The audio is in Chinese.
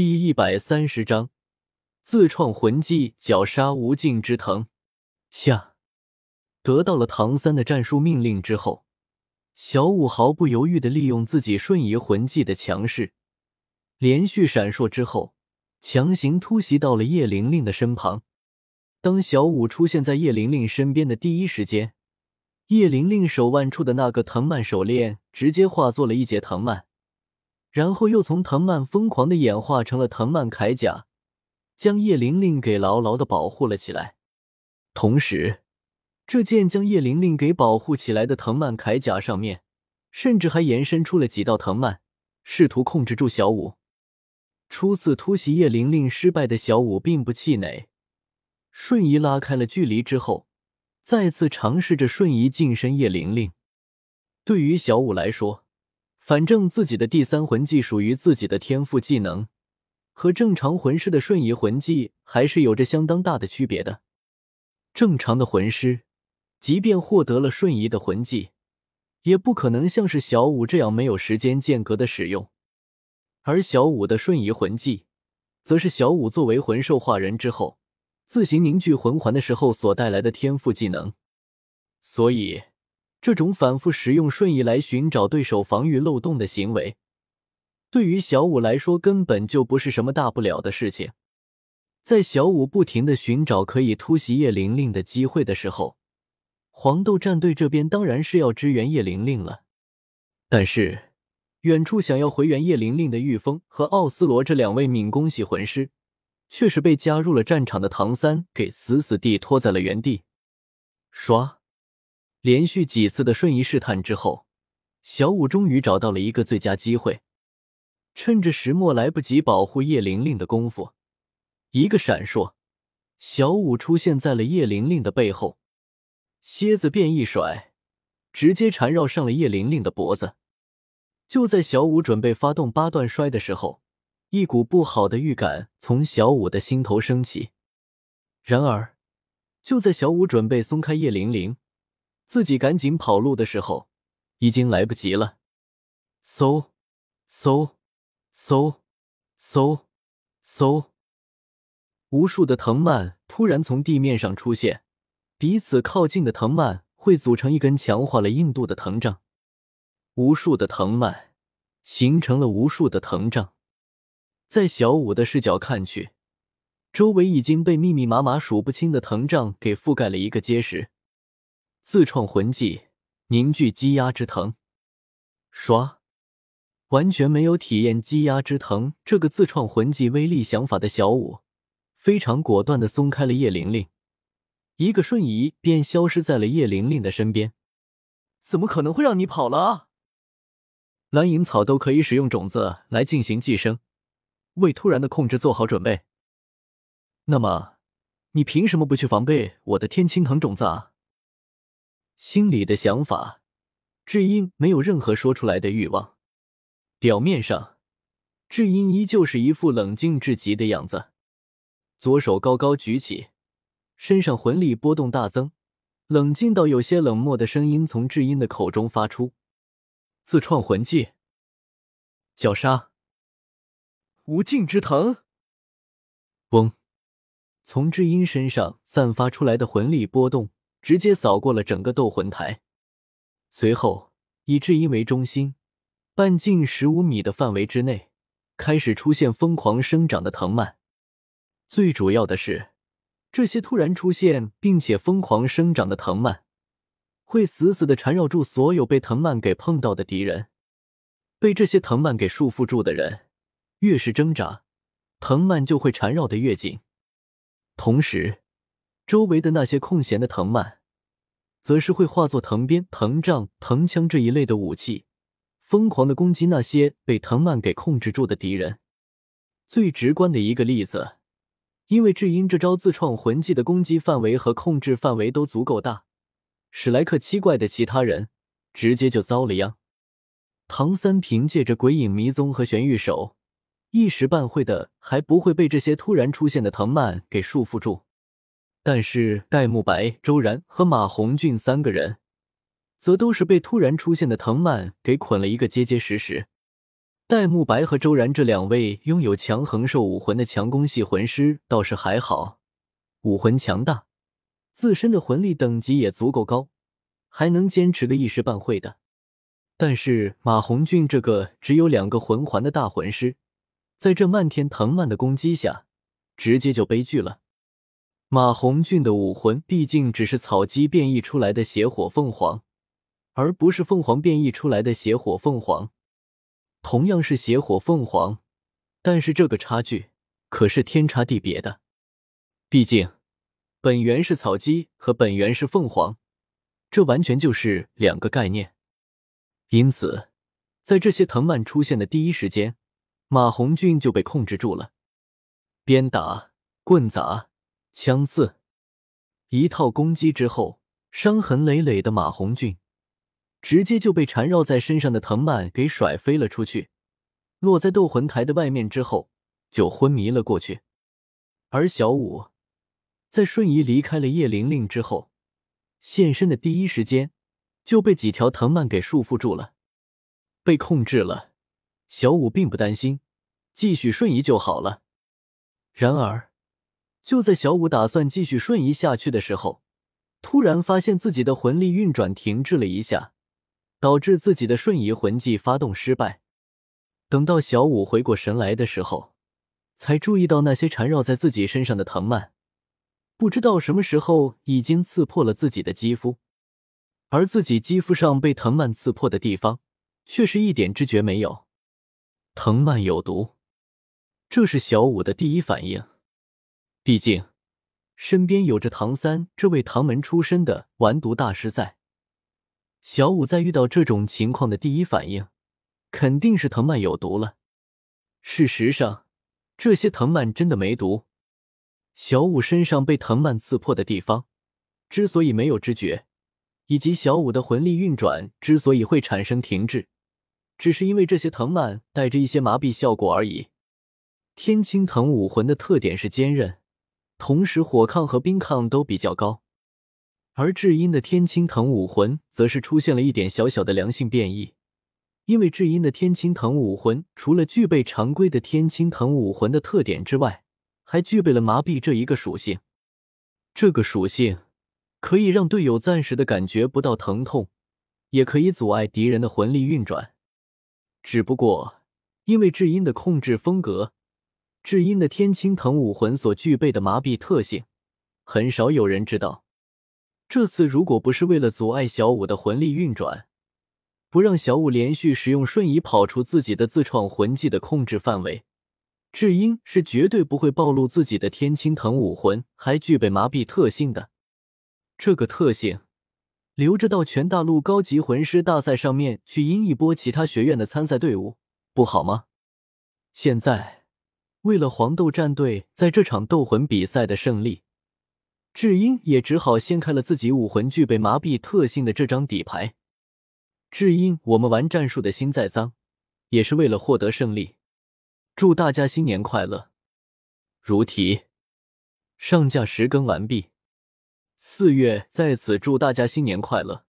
第一百三十章自创魂技绞杀无尽之藤。下，得到了唐三的战术命令之后，小五毫不犹豫的利用自己瞬移魂技的强势，连续闪烁之后，强行突袭到了叶玲玲的身旁。当小五出现在叶玲玲身边的第一时间，叶玲玲手腕处的那个藤蔓手链直接化作了一截藤蔓。然后又从藤蔓疯狂的演化成了藤蔓铠甲，将叶玲玲给牢牢的保护了起来。同时，这件将叶玲玲给保护起来的藤蔓铠甲上面，甚至还延伸出了几道藤蔓，试图控制住小五。初次突袭叶玲玲失败的小五并不气馁，瞬移拉开了距离之后，再次尝试着瞬移近身叶玲玲。对于小五来说，反正自己的第三魂技属于自己的天赋技能，和正常魂师的瞬移魂技还是有着相当大的区别的。正常的魂师，即便获得了瞬移的魂技，也不可能像是小五这样没有时间间隔的使用。而小五的瞬移魂技，则是小五作为魂兽化人之后，自行凝聚魂环的时候所带来的天赋技能，所以。这种反复使用瞬移来寻找对手防御漏洞的行为，对于小五来说根本就不是什么大不了的事情。在小五不停的寻找可以突袭叶玲玲的机会的时候，黄豆战队这边当然是要支援叶玲玲了。但是，远处想要回援叶玲玲的玉峰和奥斯罗这两位敏攻系魂师，却是被加入了战场的唐三给死死地拖在了原地。刷。连续几次的瞬移试探之后，小五终于找到了一个最佳机会，趁着石墨来不及保护叶玲玲的功夫，一个闪烁，小五出现在了叶玲玲的背后，蝎子便一甩，直接缠绕上了叶玲玲的脖子。就在小五准备发动八段摔的时候，一股不好的预感从小五的心头升起。然而，就在小五准备松开叶玲玲，自己赶紧跑路的时候，已经来不及了。嗖，嗖，嗖，嗖，嗖，无数的藤蔓突然从地面上出现，彼此靠近的藤蔓会组成一根强化了硬度的藤杖。无数的藤蔓形成了无数的藤杖，在小五的视角看去，周围已经被密密麻麻数不清的藤杖给覆盖了一个结实。自创魂技凝聚积压之藤，刷，完全没有体验积压之藤这个自创魂技威力想法的小五，非常果断的松开了叶玲玲，一个瞬移便消失在了叶玲玲的身边。怎么可能会让你跑了？蓝银草都可以使用种子来进行寄生，为突然的控制做好准备。那么，你凭什么不去防备我的天青藤种子啊？心里的想法，智英没有任何说出来的欲望。表面上，智英依旧是一副冷静至极的样子，左手高高举起，身上魂力波动大增，冷静到有些冷漠的声音从智英的口中发出：“自创魂技，绞杀无尽之藤。”嗡，从智英身上散发出来的魂力波动。直接扫过了整个斗魂台，随后以智英为中心，半径十五米的范围之内开始出现疯狂生长的藤蔓。最主要的是，这些突然出现并且疯狂生长的藤蔓，会死死的缠绕住所有被藤蔓给碰到的敌人。被这些藤蔓给束缚住的人，越是挣扎，藤蔓就会缠绕的越紧。同时，周围的那些空闲的藤蔓，则是会化作藤鞭、藤杖、藤枪这一类的武器，疯狂的攻击那些被藤蔓给控制住的敌人。最直观的一个例子，因为智英这招自创魂技的攻击范围和控制范围都足够大，史莱克七怪的其他人直接就遭了殃。唐三凭借着鬼影迷踪和玄玉手，一时半会的还不会被这些突然出现的藤蔓给束缚住。但是戴沐白、周然和马红俊三个人，则都是被突然出现的藤蔓给捆了一个结结实实。戴沐白和周然这两位拥有强横兽武魂的强攻系魂师倒是还好，武魂强大，自身的魂力等级也足够高，还能坚持个一时半会的。但是马红俊这个只有两个魂环的大魂师，在这漫天藤蔓的攻击下，直接就悲剧了。马红俊的武魂毕竟只是草鸡变异出来的邪火凤凰，而不是凤凰变异出来的邪火凤凰。同样是邪火凤凰，但是这个差距可是天差地别的。毕竟，本源是草鸡和本源是凤凰，这完全就是两个概念。因此，在这些藤蔓出现的第一时间，马红俊就被控制住了。鞭打、棍砸、枪刺，一套攻击之后，伤痕累累的马红俊。直接就被缠绕在身上的藤蔓给甩飞了出去，落在斗魂台的外面之后就昏迷了过去。而小五在瞬移离开了叶玲玲之后，现身的第一时间就被几条藤蔓给束缚住了，被控制了。小五并不担心，继续瞬移就好了。然而，就在小五打算继续瞬移下去的时候，突然发现自己的魂力运转停滞了一下。导致自己的瞬移魂技发动失败。等到小五回过神来的时候，才注意到那些缠绕在自己身上的藤蔓，不知道什么时候已经刺破了自己的肌肤，而自己肌肤上被藤蔓刺破的地方，却是一点知觉没有。藤蔓有毒，这是小五的第一反应。毕竟，身边有着唐三这位唐门出身的完毒大师在。小五在遇到这种情况的第一反应，肯定是藤蔓有毒了。事实上，这些藤蔓真的没毒。小五身上被藤蔓刺破的地方，之所以没有知觉，以及小五的魂力运转之所以会产生停滞，只是因为这些藤蔓带着一些麻痹效果而已。天青藤武魂的特点是坚韧，同时火抗和冰抗都比较高。而智阴的天青藤武魂则是出现了一点小小的良性变异，因为智阴的天青藤武魂除了具备常规的天青藤武魂的特点之外，还具备了麻痹这一个属性。这个属性可以让队友暂时的感觉不到疼痛，也可以阻碍敌人的魂力运转。只不过，因为智阴的控制风格，智阴的天青藤武魂所具备的麻痹特性，很少有人知道。这次如果不是为了阻碍小五的魂力运转，不让小五连续使用瞬移跑出自己的自创魂技的控制范围，智英是绝对不会暴露自己的天青藤武魂还具备麻痹特性的。这个特性留着到全大陆高级魂师大赛上面去阴一波其他学院的参赛队伍，不好吗？现在为了黄豆战队在这场斗魂比赛的胜利。智英也只好掀开了自己武魂具备麻痹特性的这张底牌。智英，我们玩战术的心再脏，也是为了获得胜利。祝大家新年快乐！如题，上架时更完毕。四月在此祝大家新年快乐。